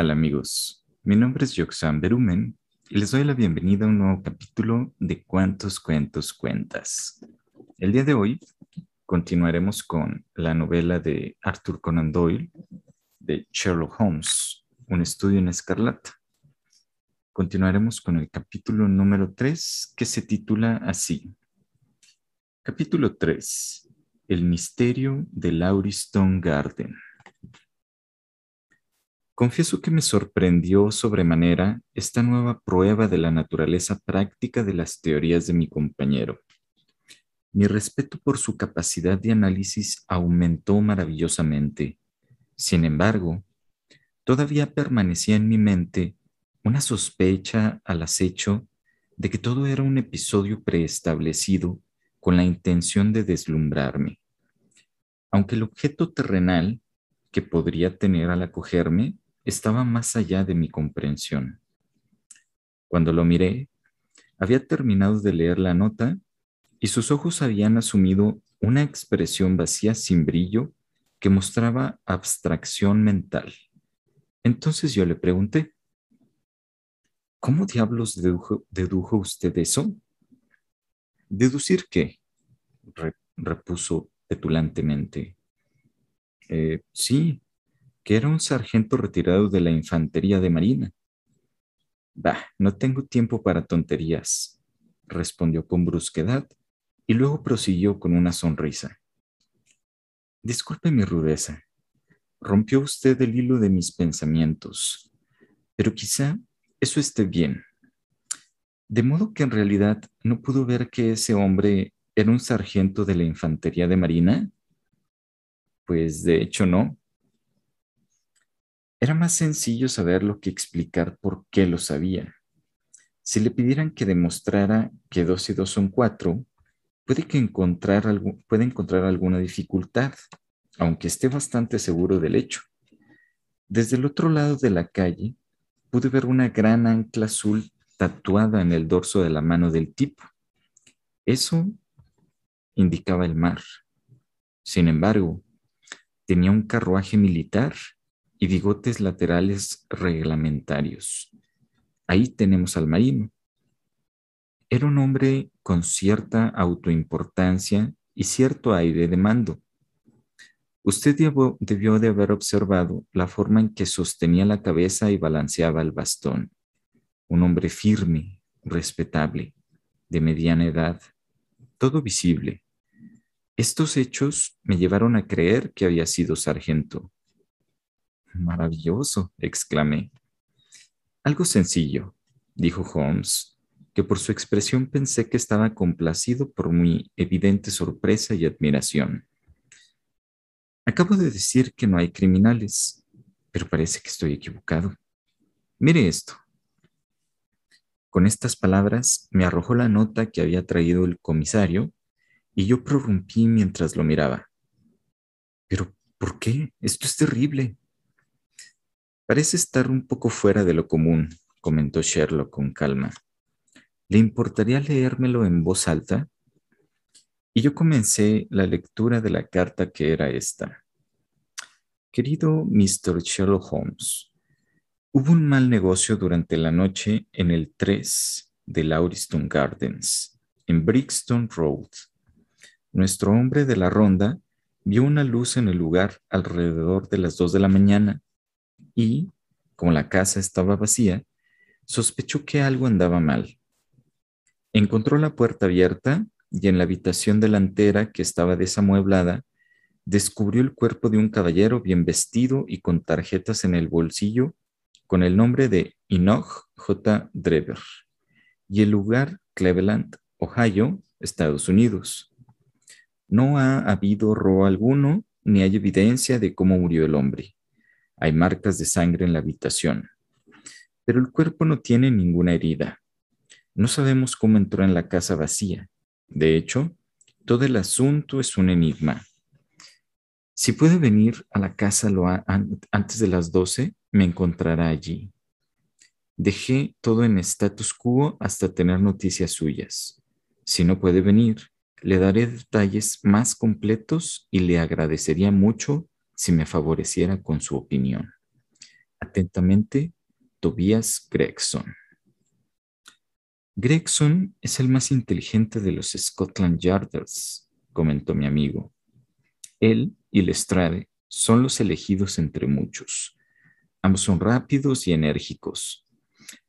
tal amigos? Mi nombre es Yoxan Berumen y les doy la bienvenida a un nuevo capítulo de Cuántos Cuentos Cuentas. El día de hoy continuaremos con la novela de Arthur Conan Doyle de Sherlock Holmes, Un estudio en escarlata. Continuaremos con el capítulo número 3 que se titula así. Capítulo 3. El misterio de Lauriston Garden. Confieso que me sorprendió sobremanera esta nueva prueba de la naturaleza práctica de las teorías de mi compañero. Mi respeto por su capacidad de análisis aumentó maravillosamente. Sin embargo, todavía permanecía en mi mente una sospecha al acecho de que todo era un episodio preestablecido con la intención de deslumbrarme. Aunque el objeto terrenal que podría tener al acogerme estaba más allá de mi comprensión. Cuando lo miré, había terminado de leer la nota y sus ojos habían asumido una expresión vacía sin brillo que mostraba abstracción mental. Entonces yo le pregunté, ¿cómo diablos dedujo, usted eso? ¿Deducir qué? repuso petulantemente. Eh, sí, que era un sargento retirado de la infantería de marina. Bah, no tengo tiempo para tonterías, respondió con brusquedad y luego prosiguió con una sonrisa. Disculpe mi rudeza. Rompió usted el hilo de mis pensamientos, pero quizá eso esté bien. De modo que en realidad no pudo ver que ese hombre era un sargento de la infantería de marina. Pues de hecho no. Era más sencillo saberlo que explicar por qué lo sabía. Si le pidieran que demostrara que dos y dos son cuatro, puede, que encontrar puede encontrar alguna dificultad, aunque esté bastante seguro del hecho. Desde el otro lado de la calle, pude ver una gran ancla azul tatuada en el dorso de la mano del tipo. Eso indicaba el mar. Sin embargo, tenía un carruaje militar y bigotes laterales reglamentarios. Ahí tenemos al marino. Era un hombre con cierta autoimportancia y cierto aire de mando. Usted debió, de haber observado la forma en que sostenía la cabeza y balanceaba el bastón. Un hombre firme, respetable, de mediana edad, todo visible. Estos hechos me llevaron a creer que había sido sargento. Maravilloso, exclamé. Algo sencillo, dijo Holmes, que por su expresión pensé que estaba complacido por mi evidente sorpresa y admiración. Acabo de decir que no hay criminales, pero parece que estoy equivocado. Mire esto. Con estas palabras me arrojó la nota que había traído el comisario y yo prorrumpí mientras lo miraba. Pero, ¿por qué? Esto es terrible. Parece estar un poco fuera de lo común, comentó Sherlock con calma. ¿Le importaría leérmelo en voz alta? Y yo comencé la lectura de la carta que era esta. Querido Mr. Sherlock Holmes, hubo un mal negocio durante la noche en el 3 de Lauriston Gardens, en Brixton Road. Nuestro hombre de la ronda vio una luz en el lugar alrededor de las 2 de la mañana y, como la casa estaba vacía, sospechó que algo andaba mal. Encontró la puerta abierta y en la habitación delantera, que estaba desamueblada, descubrió el cuerpo de un caballero bien vestido y con tarjetas en el bolsillo con el nombre de Enoch J. Drever y el lugar Cleveland, Ohio, Estados Unidos. No ha habido robo alguno ni hay evidencia de cómo murió el hombre. Hay marcas de sangre en la habitación, pero el cuerpo no tiene ninguna herida. No sabemos cómo entró en la casa vacía. De hecho, todo el asunto es un enigma. Si puede venir a la casa antes de las 12, me encontrará allí. Dejé todo en status quo hasta tener noticias suyas. Si no puede venir, le daré detalles más completos y le agradecería mucho si me favoreciera con su opinión. Atentamente, Tobias Gregson. Gregson es el más inteligente de los Scotland Yarders, comentó mi amigo. Él y Lestrade son los elegidos entre muchos. Ambos son rápidos y enérgicos,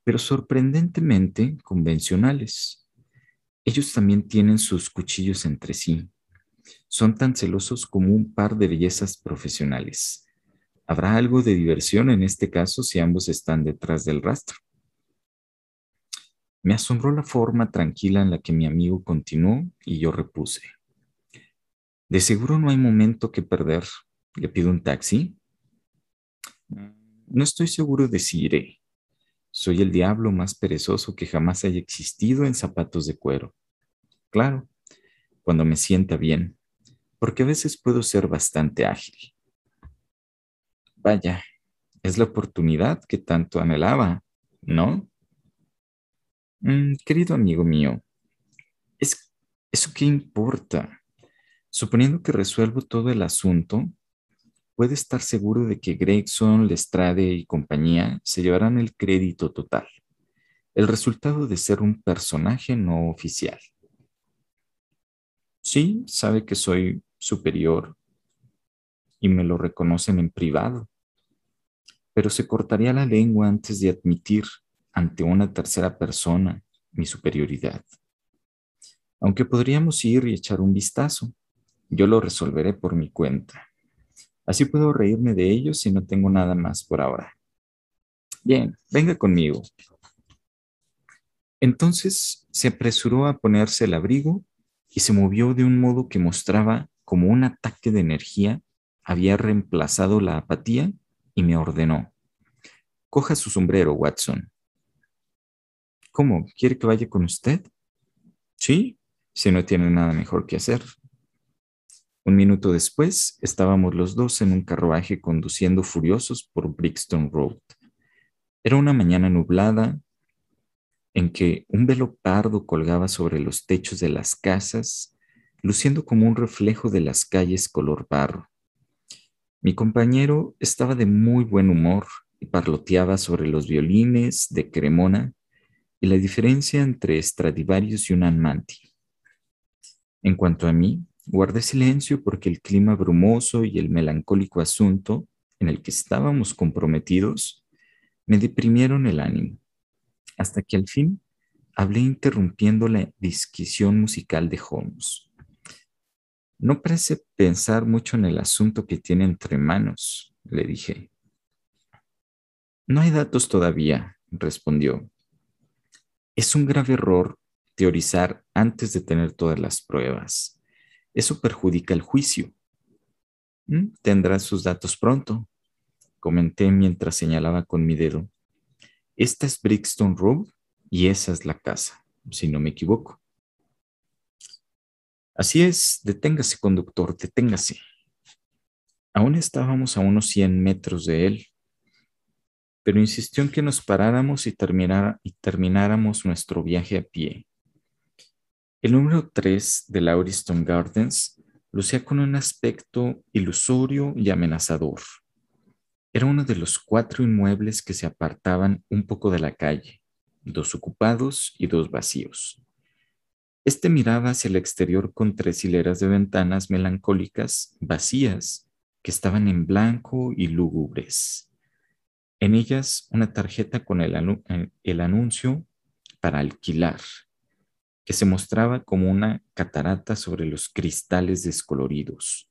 pero sorprendentemente convencionales. Ellos también tienen sus cuchillos entre sí. Son tan celosos como un par de bellezas profesionales. ¿Habrá algo de diversión en este caso si ambos están detrás del rastro? Me asombró la forma tranquila en la que mi amigo continuó y yo repuse. De seguro no hay momento que perder. ¿Le pido un taxi? No estoy seguro de si iré. Soy el diablo más perezoso que jamás haya existido en zapatos de cuero. Claro, cuando me sienta bien, porque a veces puedo ser bastante ágil. Vaya, es la oportunidad que tanto anhelaba, ¿no? Mm, querido amigo mío, ¿es, ¿eso qué importa? Suponiendo que resuelvo todo el asunto, puede estar seguro de que Gregson, Lestrade y compañía se llevarán el crédito total, el resultado de ser un personaje no oficial. Sí, sabe que soy superior y me lo reconocen en privado, pero se cortaría la lengua antes de admitir ante una tercera persona mi superioridad. Aunque podríamos ir y echar un vistazo, yo lo resolveré por mi cuenta. Así puedo reírme de ellos si no tengo nada más por ahora. Bien, venga conmigo. Entonces se apresuró a ponerse el abrigo y se movió de un modo que mostraba como un ataque de energía había reemplazado la apatía y me ordenó. Coja su sombrero, Watson. ¿Cómo? ¿Quiere que vaya con usted? Sí, si no tiene nada mejor que hacer. Un minuto después, estábamos los dos en un carruaje conduciendo furiosos por Brixton Road. Era una mañana nublada en que un velo pardo colgaba sobre los techos de las casas, luciendo como un reflejo de las calles color barro. Mi compañero estaba de muy buen humor y parloteaba sobre los violines de Cremona y la diferencia entre Stradivarius y un Anmanti. En cuanto a mí, Guardé silencio porque el clima brumoso y el melancólico asunto en el que estábamos comprometidos me deprimieron el ánimo, hasta que al fin hablé interrumpiendo la disquisición musical de Holmes. No parece pensar mucho en el asunto que tiene entre manos, le dije. No hay datos todavía, respondió. Es un grave error teorizar antes de tener todas las pruebas. Eso perjudica el juicio. Mm, tendrá sus datos pronto, comenté mientras señalaba con mi dedo. Esta es Brixton Road y esa es la casa, si no me equivoco. Así es, deténgase, conductor, deténgase. Aún estábamos a unos 100 metros de él, pero insistió en que nos paráramos y, y termináramos nuestro viaje a pie. El número 3 de Lauriston Gardens lucía con un aspecto ilusorio y amenazador. Era uno de los cuatro inmuebles que se apartaban un poco de la calle, dos ocupados y dos vacíos. Este miraba hacia el exterior con tres hileras de ventanas melancólicas vacías que estaban en blanco y lúgubres. En ellas una tarjeta con el, el anuncio para alquilar que se mostraba como una catarata sobre los cristales descoloridos.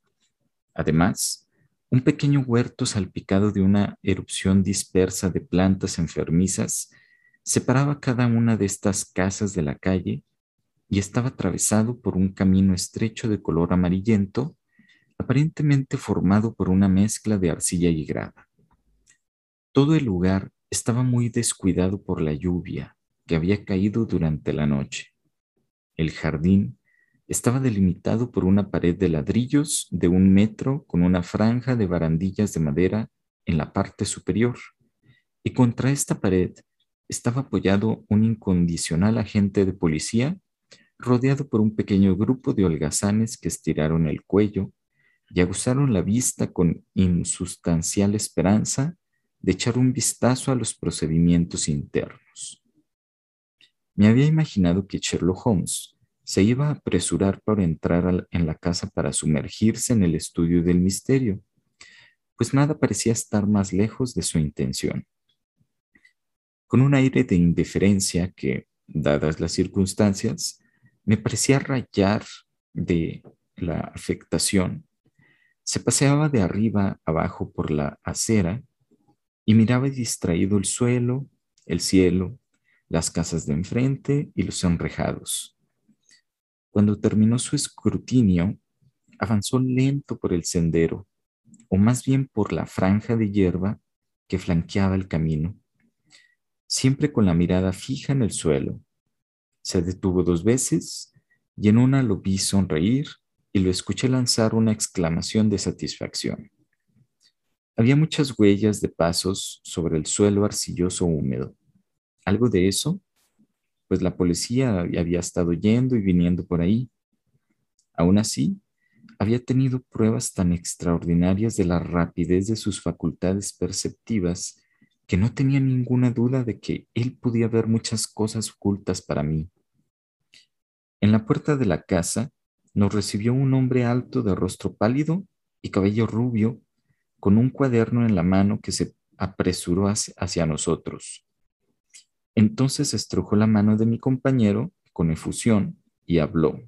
Además, un pequeño huerto salpicado de una erupción dispersa de plantas enfermizas separaba cada una de estas casas de la calle y estaba atravesado por un camino estrecho de color amarillento, aparentemente formado por una mezcla de arcilla y grava. Todo el lugar estaba muy descuidado por la lluvia que había caído durante la noche. El jardín estaba delimitado por una pared de ladrillos de un metro con una franja de barandillas de madera en la parte superior, y contra esta pared estaba apoyado un incondicional agente de policía rodeado por un pequeño grupo de holgazanes que estiraron el cuello y aguzaron la vista con insustancial esperanza de echar un vistazo a los procedimientos internos. Me había imaginado que Sherlock Holmes se iba a apresurar para entrar en la casa para sumergirse en el estudio del misterio, pues nada parecía estar más lejos de su intención. Con un aire de indiferencia que, dadas las circunstancias, me parecía rayar de la afectación, se paseaba de arriba abajo por la acera y miraba distraído el suelo, el cielo, las casas de enfrente y los enrejados. Cuando terminó su escrutinio, avanzó lento por el sendero, o más bien por la franja de hierba que flanqueaba el camino, siempre con la mirada fija en el suelo. Se detuvo dos veces y en una lo vi sonreír y lo escuché lanzar una exclamación de satisfacción. Había muchas huellas de pasos sobre el suelo arcilloso húmedo. ¿Algo de eso? Pues la policía había estado yendo y viniendo por ahí. Aún así, había tenido pruebas tan extraordinarias de la rapidez de sus facultades perceptivas que no tenía ninguna duda de que él podía ver muchas cosas ocultas para mí. En la puerta de la casa nos recibió un hombre alto de rostro pálido y cabello rubio, con un cuaderno en la mano que se apresuró hacia nosotros. Entonces estrujó la mano de mi compañero con efusión y habló.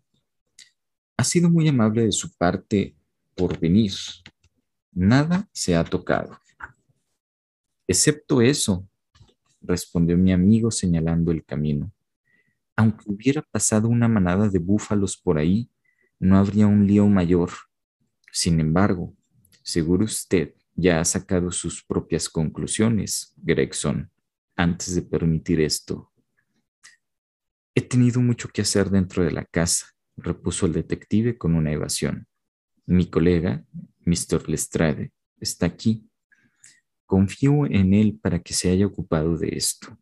Ha sido muy amable de su parte por venir. Nada se ha tocado. Excepto eso, respondió mi amigo señalando el camino. Aunque hubiera pasado una manada de búfalos por ahí, no habría un lío mayor. Sin embargo, seguro usted ya ha sacado sus propias conclusiones, Gregson antes de permitir esto. He tenido mucho que hacer dentro de la casa, repuso el detective con una evasión. Mi colega, Mr. Lestrade, está aquí. Confío en él para que se haya ocupado de esto.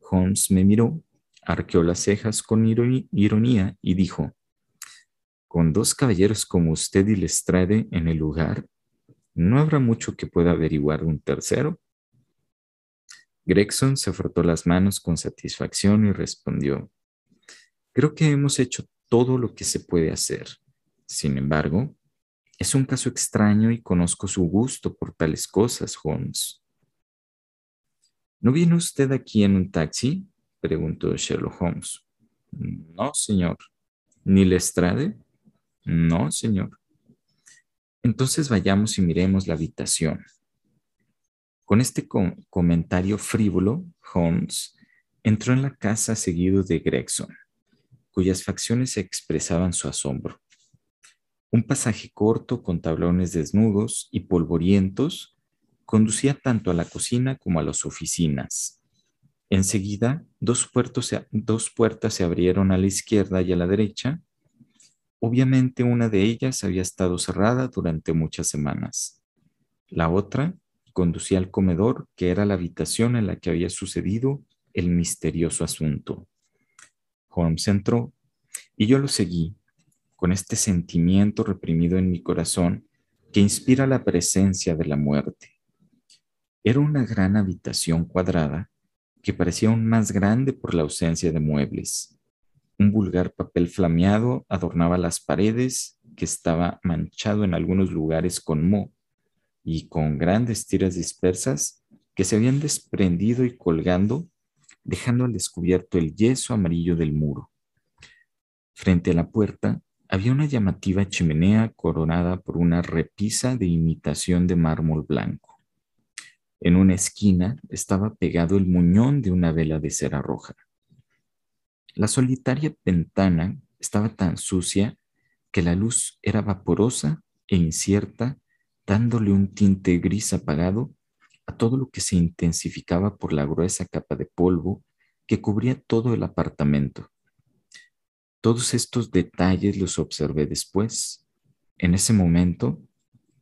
Holmes me miró, arqueó las cejas con ironía y dijo, con dos caballeros como usted y Lestrade en el lugar, ¿no habrá mucho que pueda averiguar un tercero? Gregson se frotó las manos con satisfacción y respondió, creo que hemos hecho todo lo que se puede hacer. Sin embargo, es un caso extraño y conozco su gusto por tales cosas, Holmes. ¿No viene usted aquí en un taxi? preguntó Sherlock Holmes. No, señor. ¿Ni Lestrade? No, señor. Entonces vayamos y miremos la habitación. Con este comentario frívolo, Holmes entró en la casa seguido de Gregson, cuyas facciones expresaban su asombro. Un pasaje corto con tablones desnudos y polvorientos conducía tanto a la cocina como a las oficinas. Enseguida, dos, dos puertas se abrieron a la izquierda y a la derecha. Obviamente una de ellas había estado cerrada durante muchas semanas. La otra conducía al comedor, que era la habitación en la que había sucedido el misterioso asunto. Holmes entró y yo lo seguí con este sentimiento reprimido en mi corazón que inspira la presencia de la muerte. Era una gran habitación cuadrada que parecía aún más grande por la ausencia de muebles. Un vulgar papel flameado adornaba las paredes que estaba manchado en algunos lugares con moho y con grandes tiras dispersas que se habían desprendido y colgando, dejando al descubierto el yeso amarillo del muro. Frente a la puerta había una llamativa chimenea coronada por una repisa de imitación de mármol blanco. En una esquina estaba pegado el muñón de una vela de cera roja. La solitaria ventana estaba tan sucia que la luz era vaporosa e incierta dándole un tinte gris apagado a todo lo que se intensificaba por la gruesa capa de polvo que cubría todo el apartamento. Todos estos detalles los observé después. En ese momento,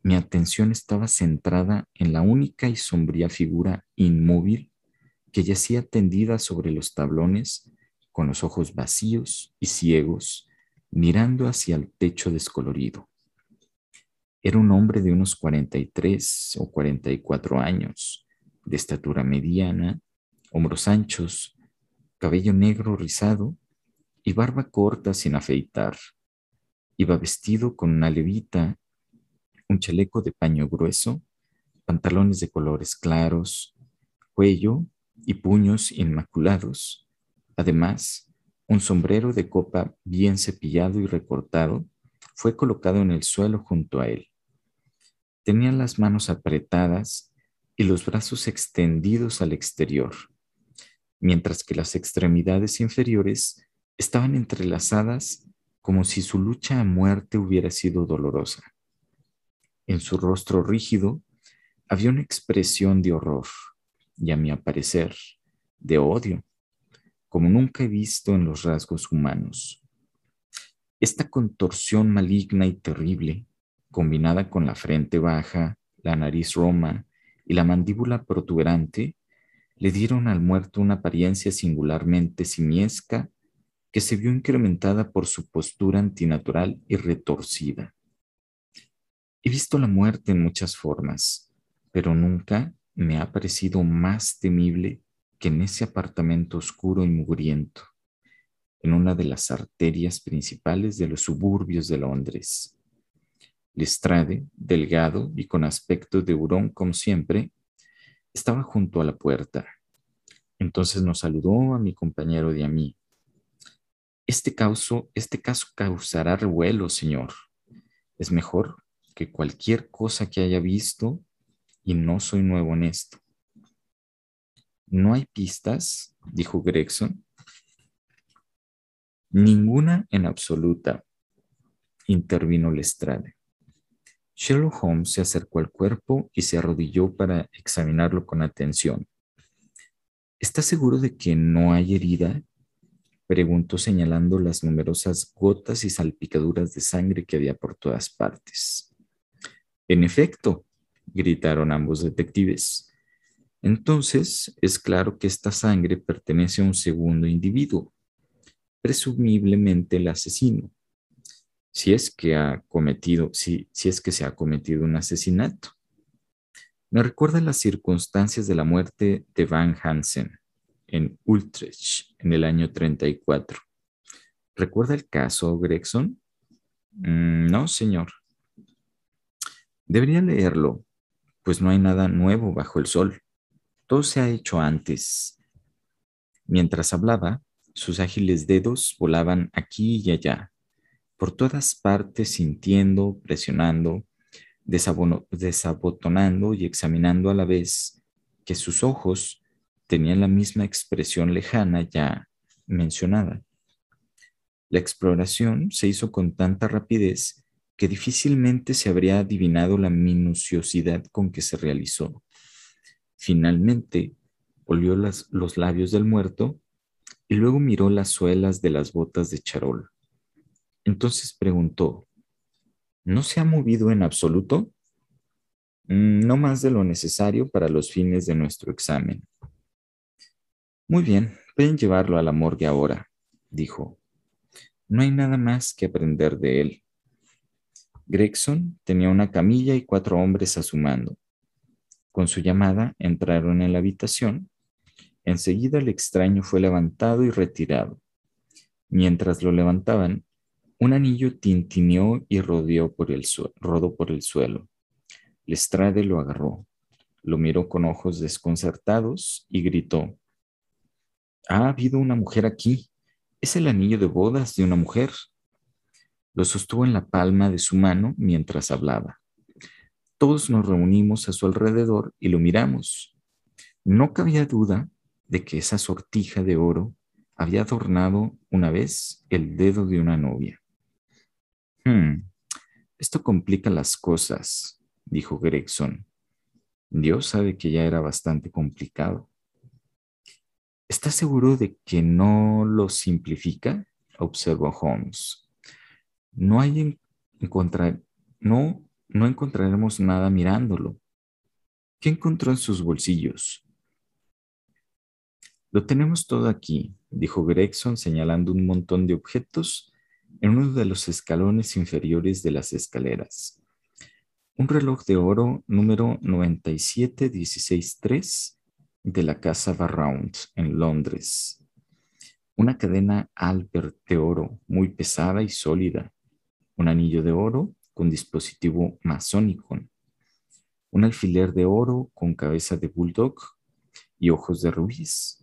mi atención estaba centrada en la única y sombría figura inmóvil que yacía tendida sobre los tablones con los ojos vacíos y ciegos, mirando hacia el techo descolorido. Era un hombre de unos 43 o 44 años, de estatura mediana, hombros anchos, cabello negro rizado y barba corta sin afeitar. Iba vestido con una levita, un chaleco de paño grueso, pantalones de colores claros, cuello y puños inmaculados. Además, un sombrero de copa bien cepillado y recortado fue colocado en el suelo junto a él. Tenía las manos apretadas y los brazos extendidos al exterior, mientras que las extremidades inferiores estaban entrelazadas como si su lucha a muerte hubiera sido dolorosa. En su rostro rígido había una expresión de horror y a mi parecer de odio, como nunca he visto en los rasgos humanos. Esta contorsión maligna y terrible, combinada con la frente baja, la nariz roma y la mandíbula protuberante, le dieron al muerto una apariencia singularmente simiesca que se vio incrementada por su postura antinatural y retorcida. He visto la muerte en muchas formas, pero nunca me ha parecido más temible que en ese apartamento oscuro y mugriento, en una de las arterias principales de los suburbios de Londres. Lestrade, delgado y con aspecto de hurón como siempre, estaba junto a la puerta. Entonces nos saludó a mi compañero y a mí, este, este caso causará revuelo, Señor. Es mejor que cualquier cosa que haya visto y no soy nuevo en esto. ¿No hay pistas? dijo Gregson. Ninguna en absoluta, intervino Lestrade. Sherlock Holmes se acercó al cuerpo y se arrodilló para examinarlo con atención. ¿Está seguro de que no hay herida preguntó señalando las numerosas gotas y salpicaduras de sangre que había por todas partes. En efecto, gritaron ambos detectives. Entonces, es claro que esta sangre pertenece a un segundo individuo, presumiblemente el asesino, si es que ha cometido, si, si es que se ha cometido un asesinato. Me recuerda las circunstancias de la muerte de Van Hansen en Utrecht en el año 34. ¿Recuerda el caso, Gregson? Mm, no, señor. Debería leerlo, pues no hay nada nuevo bajo el sol. Todo se ha hecho antes. Mientras hablaba, sus ágiles dedos volaban aquí y allá, por todas partes sintiendo, presionando, desabotonando y examinando a la vez que sus ojos tenía la misma expresión lejana ya mencionada. La exploración se hizo con tanta rapidez que difícilmente se habría adivinado la minuciosidad con que se realizó. Finalmente, olió los labios del muerto y luego miró las suelas de las botas de charol. Entonces preguntó, ¿no se ha movido en absoluto? Mm, no más de lo necesario para los fines de nuestro examen. Muy bien, pueden llevarlo a la morgue ahora, dijo. No hay nada más que aprender de él. Gregson tenía una camilla y cuatro hombres a su mando. Con su llamada entraron en la habitación. Enseguida el extraño fue levantado y retirado. Mientras lo levantaban, un anillo tintineó y rodeó por el rodó por el suelo. Lestrade lo agarró, lo miró con ojos desconcertados y gritó, ha habido una mujer aquí. Es el anillo de bodas de una mujer. Lo sostuvo en la palma de su mano mientras hablaba. Todos nos reunimos a su alrededor y lo miramos. No cabía duda de que esa sortija de oro había adornado una vez el dedo de una novia. Hmm, esto complica las cosas, dijo Gregson. Dios sabe que ya era bastante complicado. ¿Está seguro de que no lo simplifica? observó Holmes. No hay encontrar, no, no encontraremos nada mirándolo. ¿Qué encontró en sus bolsillos? Lo tenemos todo aquí, dijo Gregson señalando un montón de objetos en uno de los escalones inferiores de las escaleras. un reloj de oro número 97163 de la casa Barround en Londres, una cadena Albert de oro muy pesada y sólida, un anillo de oro con dispositivo masónico, un alfiler de oro con cabeza de bulldog y ojos de rubíes,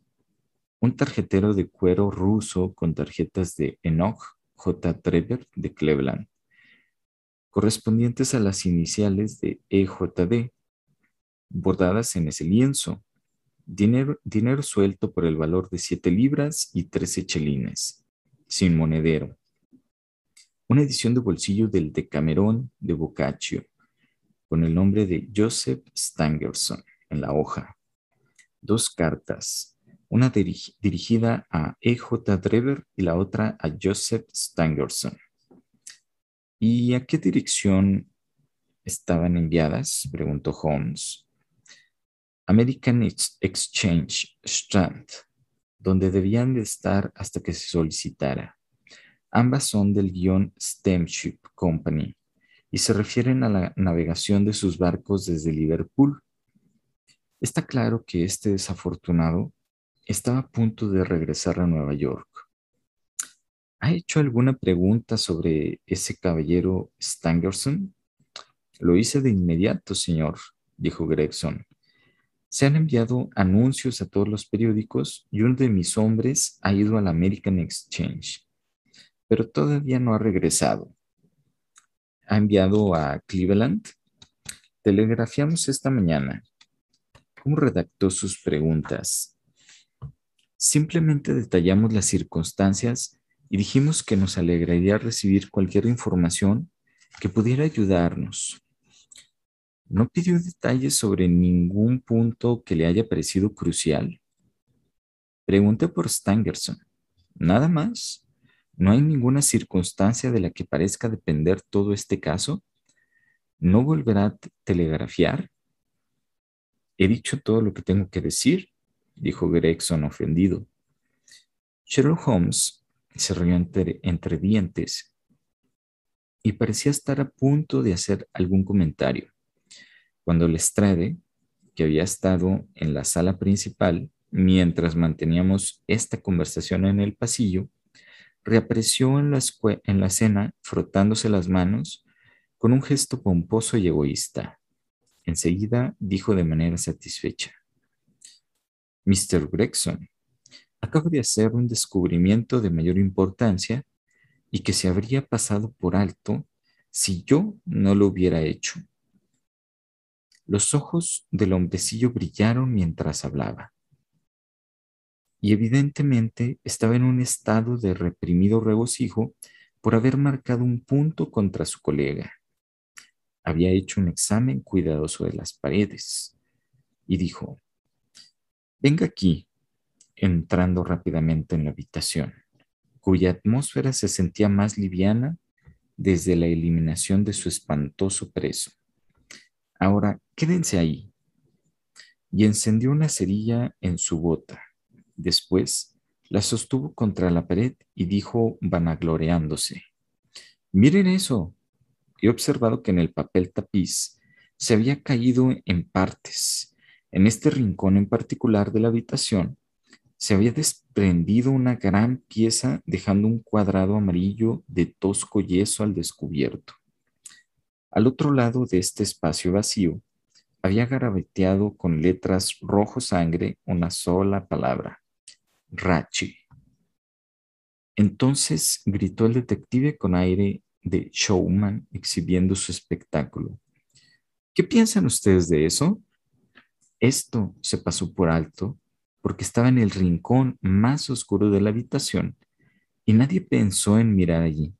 un tarjetero de cuero ruso con tarjetas de Enoch J. Trevor de Cleveland, correspondientes a las iniciales de EJD, bordadas en ese lienzo, dinero, suelto por el valor de 7 libras y 13 chelines, sin monedero, una edición de bolsillo del Decamerón de Boccaccio, con el nombre de Joseph Stangerson en la hoja, dos cartas, una dirigida a E.J. Drever y la otra a Joseph Stangerson. ¿Y a qué dirección estaban enviadas? preguntó Holmes. American Exchange Strand, donde debían de estar hasta que se solicitara. Ambas son del guion Steamship Company y se refieren a la navegación de sus barcos desde Liverpool. Está claro que este desafortunado estaba a punto de regresar a Nueva York ¿Ha hecho alguna pregunta sobre ese caballero Stangerson? Lo hice de inmediato, señor, dijo Gregson. Se han enviado anuncios a todos los periódicos y uno de mis hombres ha ido al American Exchange, pero todavía no ha regresado. ¿Ha enviado a Cleveland? Telegrafiamos esta mañana. ¿Cómo redactó sus preguntas? Simplemente detallamos las circunstancias y dijimos que nos alegraría recibir cualquier información que pudiera ayudarnos. No pidió detalles sobre ningún punto que le haya parecido crucial. Pregunté por Stangerson. Nada más. ¿No hay ninguna circunstancia de la que parezca depender todo este caso? ¿No volverá a telegrafiar? He dicho todo lo que tengo que decir, dijo Gregson ofendido. Sherlock Holmes se rió entre, dientes y parecía estar a punto de hacer algún comentario, cuando Lestrade, que había estado en la sala principal mientras manteníamos esta conversación en el pasillo, reapareció en la, en la cena frotándose las manos con un gesto pomposo y egoísta. Enseguida dijo de manera satisfecha, Mr. Gregson, acabo de hacer un descubrimiento de mayor importancia y que se habría pasado por alto si yo no lo hubiera hecho. Los ojos del hombrecillo brillaron mientras hablaba. Y evidentemente estaba en un estado de reprimido regocijo por haber marcado un punto contra su colega. Había hecho un examen cuidadoso de las paredes y dijo, venga aquí, entrando rápidamente en la habitación, cuya atmósfera se sentía más liviana desde la eliminación de su espantoso preso. Ahora, quédense ahí. Y encendió una cerilla en su bota. Después, la sostuvo contra la pared y dijo vanagloreándose, miren eso. He observado que en el papel tapiz se había caído en partes. En este rincón en particular de la habitación se había desprendido una gran pieza dejando un cuadrado amarillo de tosco yeso al descubierto. Al otro lado de este espacio vacío, había garabateado con letras rojo sangre una sola palabra, Rachi. Entonces gritó el detective con aire de showman exhibiendo su espectáculo. ¿Qué piensan ustedes de eso? Esto se pasó por alto porque estaba en el rincón más oscuro de la habitación y nadie pensó en mirar allí.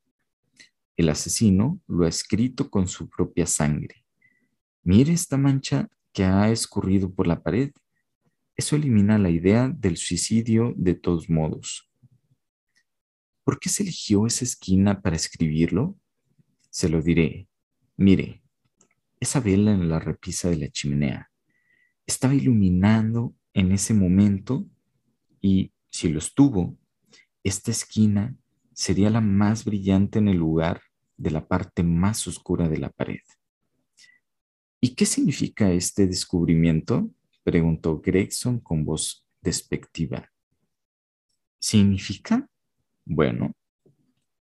El asesino lo ha escrito con su propia sangre. Mire esta mancha que ha escurrido por la pared. Eso elimina la idea del suicidio de todos modos. ¿Por qué se eligió esa esquina para escribirlo? Se lo diré. Mire, esa vela en la repisa de la chimenea estaba iluminando en ese momento y si lo estuvo, esta esquina sería la más brillante en el lugar de la parte más oscura de la pared. ¿Y qué significa este descubrimiento? preguntó Gregson con voz despectiva. ¿Significa? Bueno,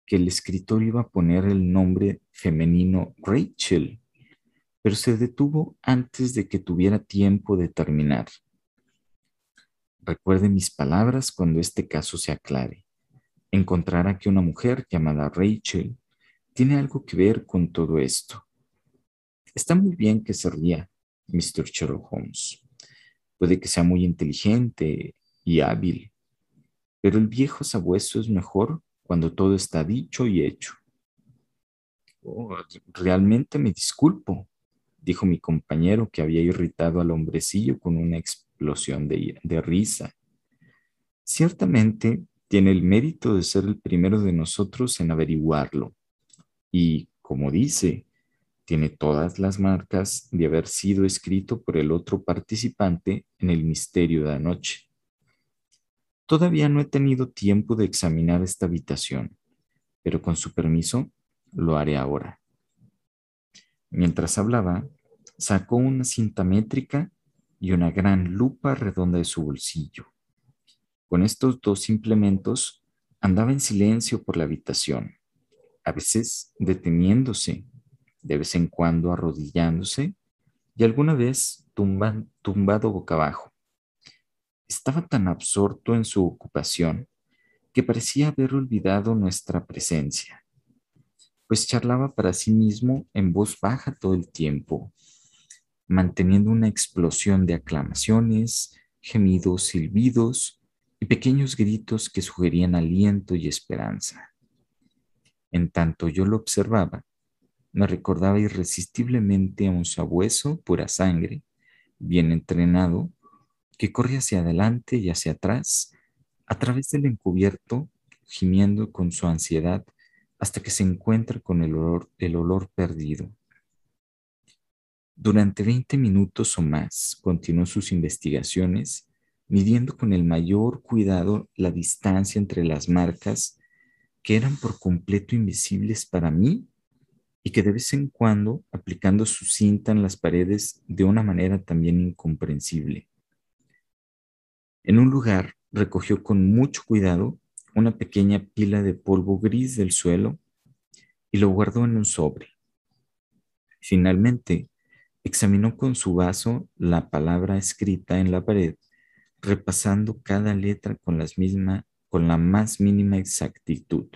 que el escritor iba a poner el nombre femenino Rachel, pero se detuvo antes de que tuviera tiempo de terminar. Recuerde mis palabras cuando este caso se aclare. Encontrará que una mujer llamada Rachel tiene algo que ver con todo esto. Está muy bien que se ría, Mr. Sherlock Holmes. Puede que sea muy inteligente y hábil, pero el viejo sabueso es mejor cuando todo está dicho y hecho. Oh, realmente me disculpo, dijo mi compañero que había irritado al hombrecillo con una explosión de, risa. Ciertamente tiene el mérito de ser el primero de nosotros en averiguarlo. Y, como dice, tiene todas las marcas de haber sido escrito por el otro participante en el misterio de anoche. Todavía no he tenido tiempo de examinar esta habitación, pero con su permiso lo haré ahora. Mientras hablaba, sacó una cinta métrica y una gran lupa redonda de su bolsillo. Con estos dos implementos andaba en silencio por la habitación, a veces deteniéndose de vez en cuando arrodillándose y alguna vez tumbado boca abajo. Estaba tan absorto en su ocupación que parecía haber olvidado nuestra presencia, pues charlaba para sí mismo en voz baja todo el tiempo, manteniendo una explosión de aclamaciones, gemidos, silbidos y pequeños gritos que sugerían aliento y esperanza. En tanto yo lo observaba, me recordaba irresistiblemente a un sabueso pura sangre, bien entrenado, que corre hacia adelante y hacia atrás, a través del encubierto, gimiendo con su ansiedad hasta que se encuentra con el olor, el olor perdido. Durante 20 minutos o más continuó sus investigaciones, midiendo con el mayor cuidado la distancia entre las marcas que eran por completo invisibles para mí y que de vez en cuando, aplicando su cinta en las paredes de una manera también incomprensible. En un lugar recogió con mucho cuidado una pequeña pila de polvo gris del suelo y lo guardó en un sobre. Finalmente, examinó con su vaso la palabra escrita en la pared, repasando cada letra con, las con la más mínima exactitud.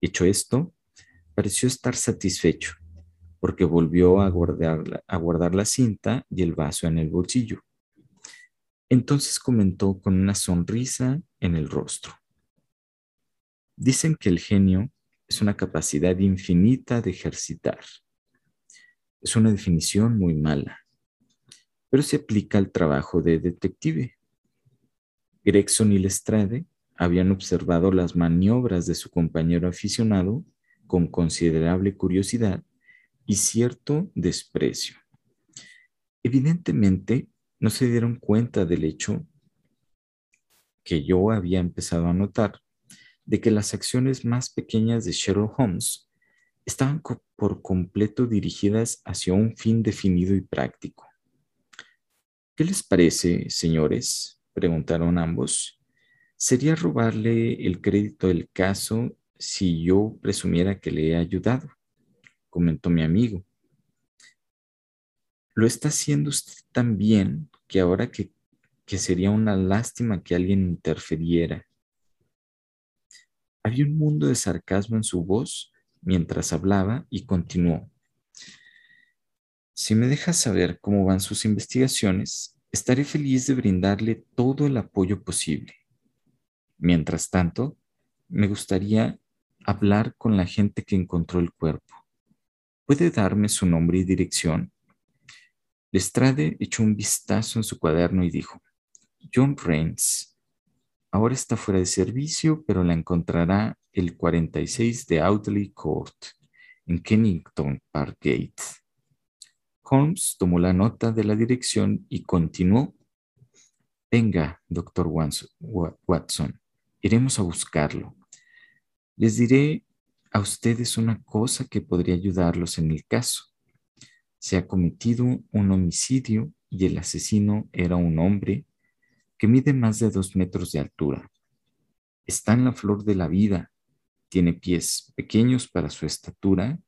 Hecho esto, Pareció estar satisfecho, porque volvió a a guardar la cinta y el vaso en el bolsillo. Entonces comentó con una sonrisa en el rostro. Dicen que el genio es una capacidad infinita de ejercitar. Es una definición muy mala, pero se aplica al trabajo de detective. Gregson y Lestrade habían observado las maniobras de su compañero aficionado con considerable curiosidad y cierto desprecio. Evidentemente, no se dieron cuenta del hecho que yo había empezado a notar de que las acciones más pequeñas de Sherlock Holmes estaban por completo dirigidas hacia un fin definido y práctico. ¿Qué les parece, señores? preguntaron ambos. ¿Sería robarle el crédito del caso si yo presumiera que le he ayudado, comentó mi amigo. Lo está haciendo usted tan bien que ahora que, que sería una lástima que alguien interfiriera. Había un mundo de sarcasmo en su voz mientras hablaba y continuó. Si me deja saber cómo van sus investigaciones, estaré feliz de brindarle todo el apoyo posible. Mientras tanto, me gustaría hablar con la gente que encontró el cuerpo. ¿Puede darme su nombre y dirección? Lestrade echó un vistazo en su cuaderno y dijo, John Rains. Ahora está fuera de servicio, pero la encontrará el 46 de Audley Court, en Kennington Park Gate. Holmes tomó la nota de la dirección y continuó. Venga, doctor Watson, iremos a buscarlo. Les diré a ustedes una cosa que podría ayudarlos en el caso. Se ha cometido un homicidio y el asesino era un hombre que mide más de dos metros de altura. Está en la flor de la vida, tiene pies pequeños para su estatura,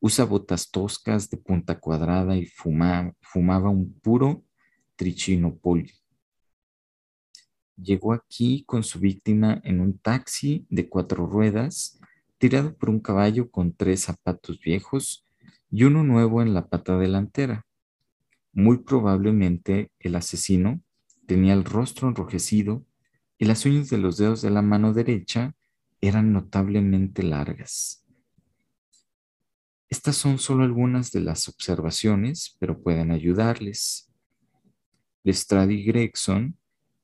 usa botas toscas de punta cuadrada y fumaba un puro trichinopoli. Llegó aquí con su víctima en un taxi de cuatro ruedas, tirado por un caballo con tres zapatos viejos y uno nuevo en la pata delantera. Muy probablemente el asesino tenía el rostro enrojecido y las uñas de los dedos de la mano derecha eran notablemente largas. Estas son solo algunas de las observaciones, pero pueden ayudarles. Lestrade y Gregson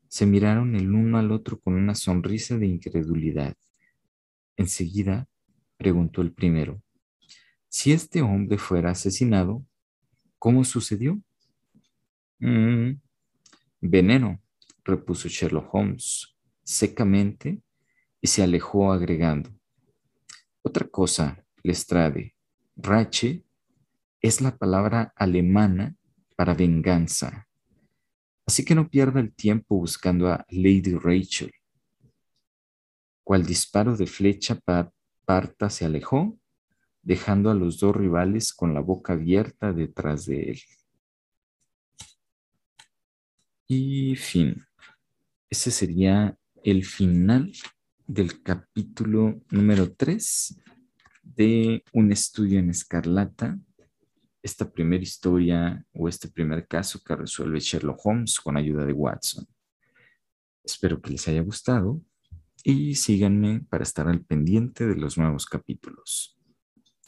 se miraron el uno al otro con una sonrisa de incredulidad. Enseguida preguntó el primero, si este hombre fuera asesinado, ¿cómo sucedió? Mm, veneno, repuso Sherlock Holmes secamente y se alejó agregando. Otra cosa, Lestrade, Rache es la palabra alemana para venganza. Así que no pierda el tiempo buscando a Lady Rachel. Cual disparo de flecha parta se alejó, dejando a los dos rivales con la boca abierta detrás de él. Y fin. Ese sería el final del capítulo número 3 de Un estudio en escarlata. Esta primera historia o este primer caso que resuelve Sherlock Holmes con ayuda de Watson. Espero que les haya gustado y síganme para estar al pendiente de los nuevos capítulos.